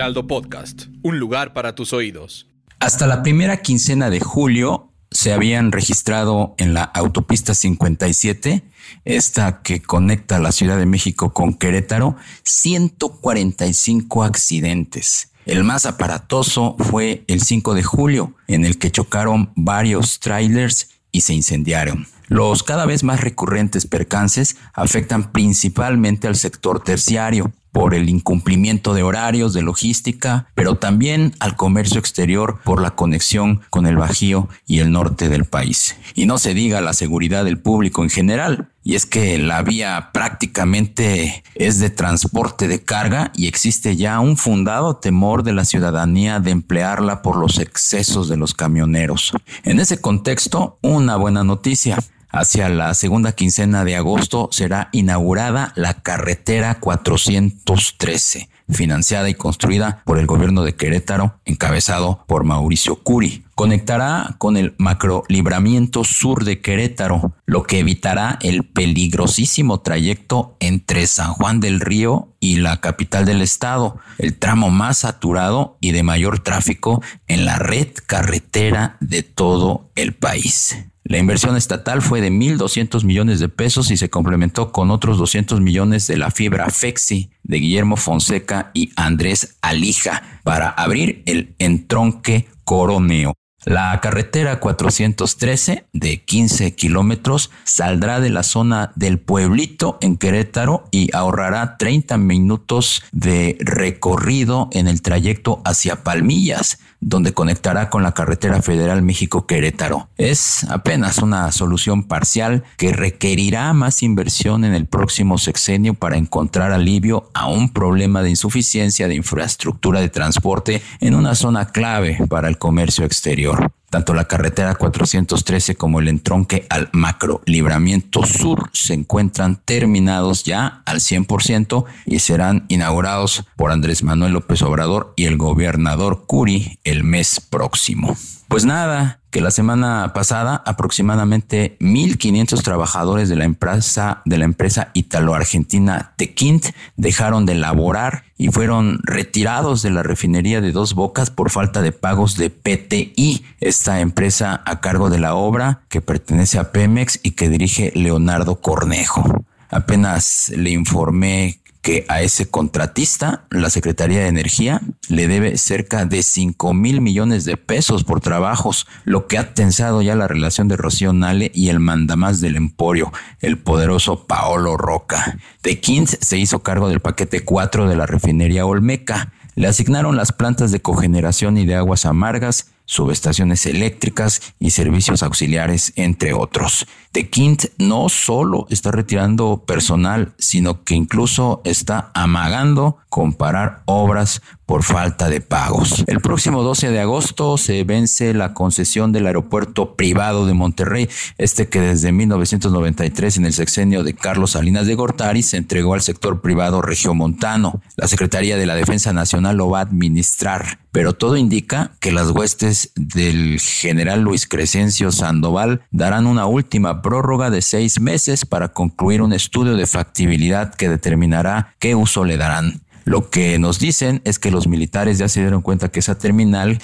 Podcast, un lugar para tus oídos. Hasta la primera quincena de julio se habían registrado en la autopista 57, esta que conecta la Ciudad de México con Querétaro, 145 accidentes. El más aparatoso fue el 5 de julio, en el que chocaron varios trailers y se incendiaron. Los cada vez más recurrentes percances afectan principalmente al sector terciario, por el incumplimiento de horarios de logística, pero también al comercio exterior por la conexión con el Bajío y el norte del país. Y no se diga la seguridad del público en general. Y es que la vía prácticamente es de transporte de carga y existe ya un fundado temor de la ciudadanía de emplearla por los excesos de los camioneros. En ese contexto, una buena noticia. Hacia la segunda quincena de agosto será inaugurada la carretera 413, financiada y construida por el gobierno de Querétaro, encabezado por Mauricio Curi. Conectará con el macrolibramiento sur de Querétaro, lo que evitará el peligrosísimo trayecto entre San Juan del Río y la capital del estado, el tramo más saturado y de mayor tráfico en la red carretera de todo el país. La inversión estatal fue de 1.200 millones de pesos y se complementó con otros 200 millones de la fibra FEXI de Guillermo Fonseca y Andrés Alija para abrir el entronque Coroneo. La carretera 413 de 15 kilómetros saldrá de la zona del pueblito en Querétaro y ahorrará 30 minutos de recorrido en el trayecto hacia Palmillas, donde conectará con la carretera federal México-Querétaro. Es apenas una solución parcial que requerirá más inversión en el próximo sexenio para encontrar alivio a un problema de insuficiencia de infraestructura de transporte en una zona clave para el comercio exterior. Tanto la carretera 413 como el entronque al macro libramiento sur se encuentran terminados ya al 100% y serán inaugurados por Andrés Manuel López Obrador y el gobernador Curi el mes próximo. Pues nada, que la semana pasada aproximadamente 1.500 trabajadores de la empresa, de la empresa italo-argentina Tequint dejaron de laborar y fueron retirados de la refinería de Dos Bocas por falta de pagos de PTI, esta empresa a cargo de la obra que pertenece a Pemex y que dirige Leonardo Cornejo. Apenas le informé que a ese contratista la Secretaría de Energía le debe cerca de 5 mil millones de pesos por trabajos, lo que ha tensado ya la relación de Rocío Nale y el mandamás del emporio, el poderoso Paolo Roca. De Kins se hizo cargo del paquete 4 de la refinería Olmeca. Le asignaron las plantas de cogeneración y de aguas amargas, subestaciones eléctricas y servicios auxiliares, entre otros. The Quint no solo está retirando personal, sino que incluso está amagando comparar obras por falta de pagos. El próximo 12 de agosto se vence la concesión del aeropuerto privado de Monterrey, este que desde 1993 en el sexenio de Carlos Salinas de Gortari se entregó al sector privado regiomontano. La Secretaría de la Defensa Nacional lo va a administrar, pero todo indica que las huestes del general Luis Crescencio Sandoval darán una última prórroga de seis meses para concluir un estudio de factibilidad que determinará qué uso le darán. Lo que nos dicen es que los militares ya se dieron cuenta que esa terminal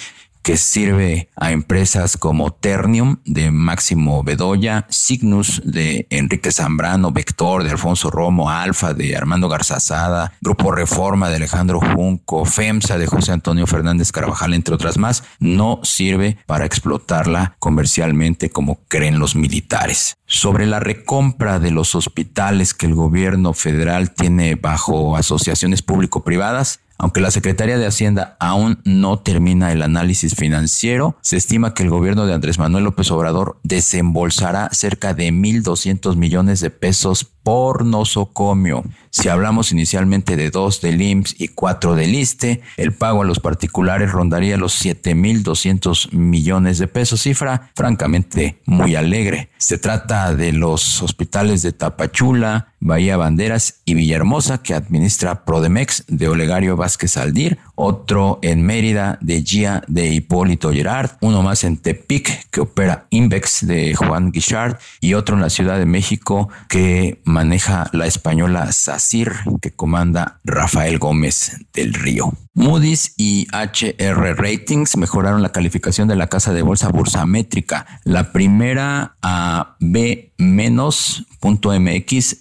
que sirve a empresas como Ternium de Máximo Bedoya, Signus de Enrique Zambrano, Vector de Alfonso Romo, Alfa de Armando Garzazada, Grupo Reforma de Alejandro Junco, FEMSA de José Antonio Fernández Carvajal, entre otras más, no sirve para explotarla comercialmente como creen los militares. Sobre la recompra de los hospitales que el gobierno federal tiene bajo asociaciones público-privadas, aunque la Secretaría de Hacienda aún no termina el análisis financiero, se estima que el gobierno de Andrés Manuel López Obrador desembolsará cerca de 1.200 millones de pesos por nosocomio. Si hablamos inicialmente de dos del IMSS y cuatro del ISTE, el pago a los particulares rondaría los 7.200 millones de pesos, cifra francamente muy alegre. Se trata de los hospitales de Tapachula, Bahía Banderas y Villahermosa que administra Prodemex de Olegario Vázquez Aldir, otro en Mérida de Gia de Hipólito Gerard, uno más en Tepic que opera Invex de Juan Guichard y otro en la Ciudad de México que maneja la española SACIR que comanda Rafael Gómez del Río. Moody's y HR Ratings mejoraron la calificación de la casa de bolsa bursamétrica. La primera a B MX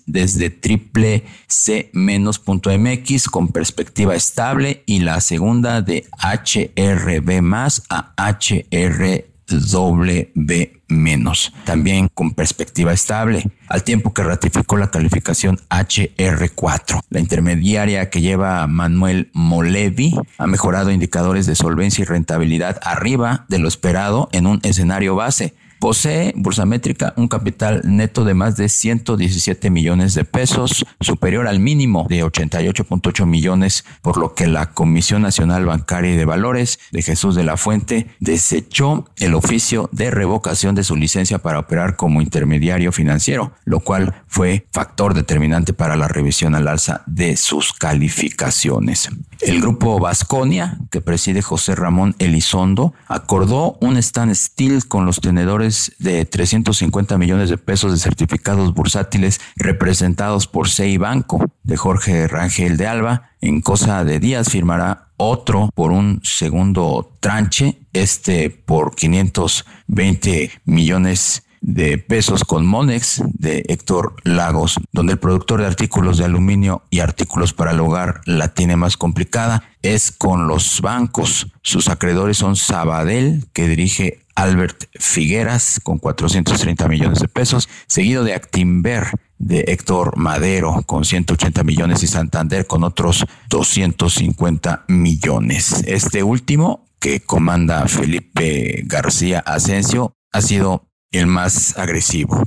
desde triple C MX con perspectiva estable y la segunda de HRB más a HR W menos, también con perspectiva estable, al tiempo que ratificó la calificación HR4. La intermediaria que lleva Manuel Molevi ha mejorado indicadores de solvencia y rentabilidad arriba de lo esperado en un escenario base Posee Bursamétrica un capital neto de más de 117 millones de pesos, superior al mínimo de 88.8 millones, por lo que la Comisión Nacional Bancaria y de Valores de Jesús de la Fuente desechó el oficio de revocación de su licencia para operar como intermediario financiero, lo cual fue factor determinante para la revisión al alza de sus calificaciones. El grupo Vasconia, que preside José Ramón Elizondo, acordó un standstill con los tenedores de 350 millones de pesos de certificados bursátiles representados por CEI Banco de Jorge Rangel de Alba. En cosa de días firmará otro por un segundo tranche, este por 520 millones de pesos con Monex de Héctor Lagos, donde el productor de artículos de aluminio y artículos para el hogar la tiene más complicada, es con los bancos. Sus acreedores son Sabadell, que dirige Albert Figueras, con 430 millones de pesos, seguido de Actimber, de Héctor Madero con 180 millones y Santander con otros 250 millones. Este último, que comanda Felipe García Asensio, ha sido el más agresivo.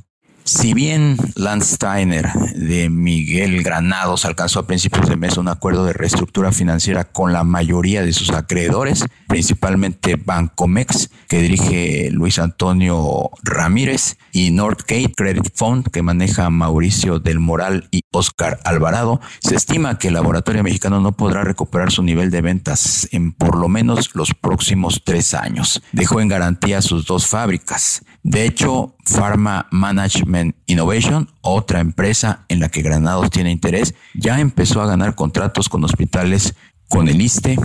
Si bien Lance Steiner de Miguel Granados alcanzó a principios de mes un acuerdo de reestructura financiera con la mayoría de sus acreedores, principalmente Bancomex, que dirige Luis Antonio Ramírez, y Northgate Credit Fund, que maneja Mauricio del Moral y Oscar Alvarado, se estima que el laboratorio mexicano no podrá recuperar su nivel de ventas en por lo menos los próximos tres años. Dejó en garantía sus dos fábricas. De hecho, Pharma Management Innovation, otra empresa en la que Granados tiene interés, ya empezó a ganar contratos con hospitales con el ISTE,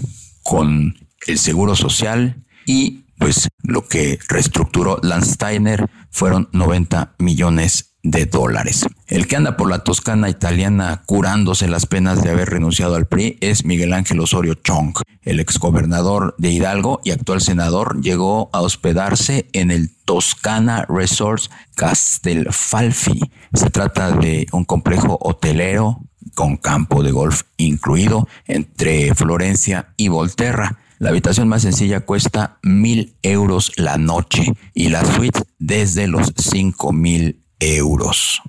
con el Seguro Social y pues lo que reestructuró Landsteiner fueron 90 millones de dólares. El que anda por la Toscana italiana curándose las penas de haber renunciado al PRI es Miguel Ángel Osorio Chong. El exgobernador de Hidalgo y actual senador llegó a hospedarse en el Toscana Resorts Castelfalfi. Se trata de un complejo hotelero con campo de golf incluido entre Florencia y Volterra. La habitación más sencilla cuesta mil euros la noche y la suite desde los cinco mil euros.